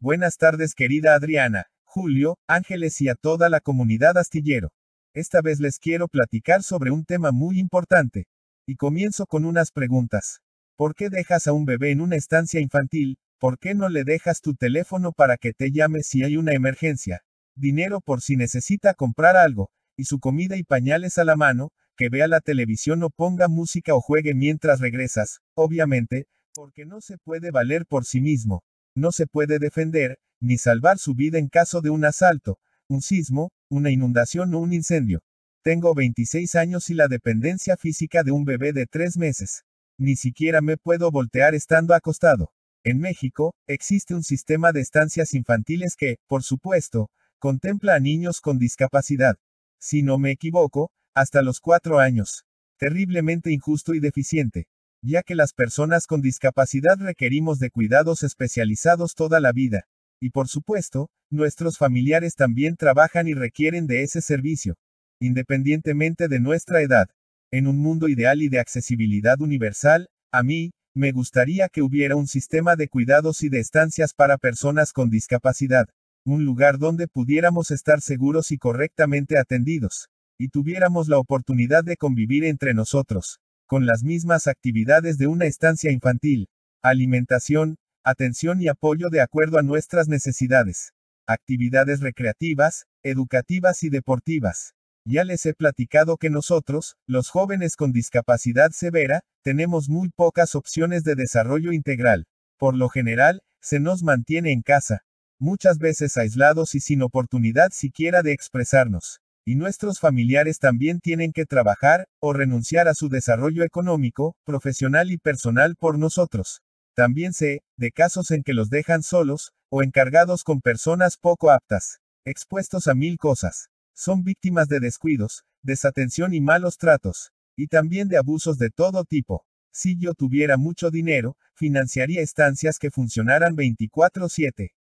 Buenas tardes querida Adriana, Julio, Ángeles y a toda la comunidad astillero. Esta vez les quiero platicar sobre un tema muy importante. Y comienzo con unas preguntas. ¿Por qué dejas a un bebé en una estancia infantil? ¿Por qué no le dejas tu teléfono para que te llame si hay una emergencia? Dinero por si necesita comprar algo, y su comida y pañales a la mano, que vea la televisión o ponga música o juegue mientras regresas, obviamente, porque no se puede valer por sí mismo, no se puede defender, ni salvar su vida en caso de un asalto, un sismo, una inundación o un incendio. Tengo 26 años y la dependencia física de un bebé de 3 meses. Ni siquiera me puedo voltear estando acostado. En México, existe un sistema de estancias infantiles que, por supuesto, contempla a niños con discapacidad. Si no me equivoco, hasta los 4 años. Terriblemente injusto y deficiente. Ya que las personas con discapacidad requerimos de cuidados especializados toda la vida. Y por supuesto, nuestros familiares también trabajan y requieren de ese servicio. Independientemente de nuestra edad. En un mundo ideal y de accesibilidad universal, a mí, me gustaría que hubiera un sistema de cuidados y de estancias para personas con discapacidad. Un lugar donde pudiéramos estar seguros y correctamente atendidos. Y tuviéramos la oportunidad de convivir entre nosotros. Con las mismas actividades de una estancia infantil. Alimentación, atención y apoyo de acuerdo a nuestras necesidades. Actividades recreativas, educativas y deportivas. Ya les he platicado que nosotros, los jóvenes con discapacidad severa, tenemos muy pocas opciones de desarrollo integral. Por lo general, se nos mantiene en casa. Muchas veces aislados y sin oportunidad siquiera de expresarnos. Y nuestros familiares también tienen que trabajar, o renunciar a su desarrollo económico, profesional y personal por nosotros. También sé, de casos en que los dejan solos, o encargados con personas poco aptas, expuestos a mil cosas. Son víctimas de descuidos, desatención y malos tratos, y también de abusos de todo tipo. Si yo tuviera mucho dinero, financiaría estancias que funcionaran 24/7.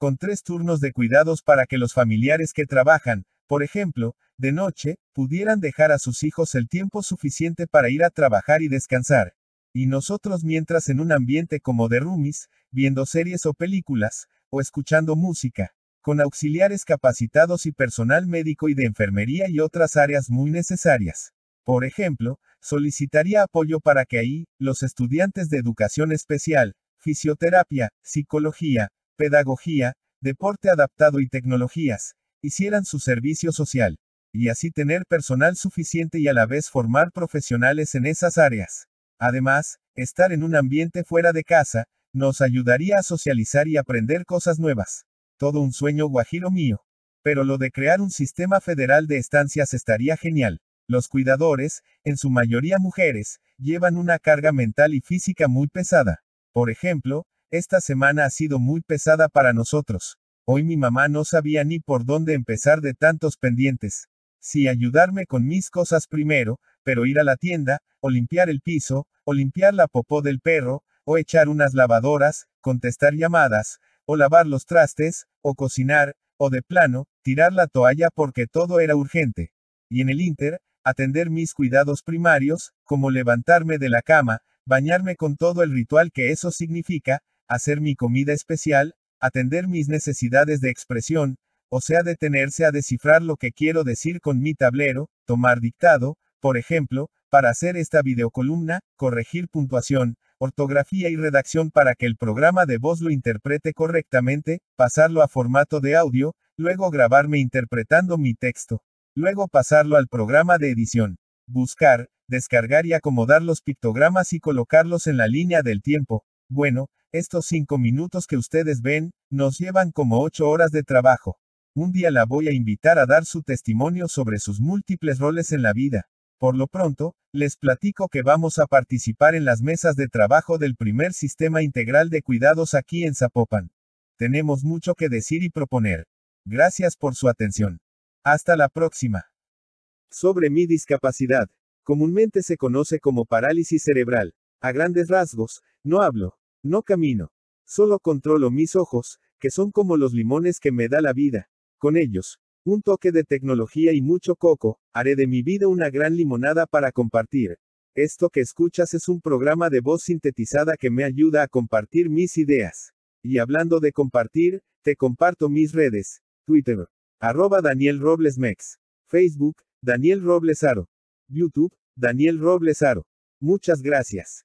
Con tres turnos de cuidados para que los familiares que trabajan, por ejemplo, de noche, pudieran dejar a sus hijos el tiempo suficiente para ir a trabajar y descansar. Y nosotros mientras en un ambiente como de roomies, viendo series o películas, o escuchando música, con auxiliares capacitados y personal médico y de enfermería y otras áreas muy necesarias. Por ejemplo, solicitaría apoyo para que ahí, los estudiantes de educación especial, fisioterapia, psicología, pedagogía, deporte adaptado y tecnologías, hicieran su servicio social, y así tener personal suficiente y a la vez formar profesionales en esas áreas. Además, estar en un ambiente fuera de casa, nos ayudaría a socializar y aprender cosas nuevas. Todo un sueño guajiro mío. Pero lo de crear un sistema federal de estancias estaría genial. Los cuidadores, en su mayoría mujeres, llevan una carga mental y física muy pesada. Por ejemplo, esta semana ha sido muy pesada para nosotros. Hoy mi mamá no sabía ni por dónde empezar de tantos pendientes. Si ayudarme con mis cosas primero, pero ir a la tienda, o limpiar el piso, o limpiar la popó del perro, o echar unas lavadoras, contestar llamadas, o lavar los trastes, o cocinar, o de plano, tirar la toalla porque todo era urgente. Y en el Inter, atender mis cuidados primarios, como levantarme de la cama, bañarme con todo el ritual que eso significa, hacer mi comida especial, atender mis necesidades de expresión, o sea, detenerse a descifrar lo que quiero decir con mi tablero, tomar dictado, por ejemplo, para hacer esta videocolumna, corregir puntuación, ortografía y redacción para que el programa de voz lo interprete correctamente, pasarlo a formato de audio, luego grabarme interpretando mi texto, luego pasarlo al programa de edición, buscar, descargar y acomodar los pictogramas y colocarlos en la línea del tiempo. Bueno, estos cinco minutos que ustedes ven, nos llevan como ocho horas de trabajo. Un día la voy a invitar a dar su testimonio sobre sus múltiples roles en la vida. Por lo pronto, les platico que vamos a participar en las mesas de trabajo del primer sistema integral de cuidados aquí en Zapopan. Tenemos mucho que decir y proponer. Gracias por su atención. Hasta la próxima. Sobre mi discapacidad. Comúnmente se conoce como parálisis cerebral. A grandes rasgos, no hablo, no camino. Solo controlo mis ojos, que son como los limones que me da la vida. Con ellos, un toque de tecnología y mucho coco, haré de mi vida una gran limonada para compartir. Esto que escuchas es un programa de voz sintetizada que me ayuda a compartir mis ideas. Y hablando de compartir, te comparto mis redes. Twitter. Arroba Daniel Robles Mex. Facebook, Daniel Robles Aro. YouTube, Daniel Robles Aro. Muchas gracias.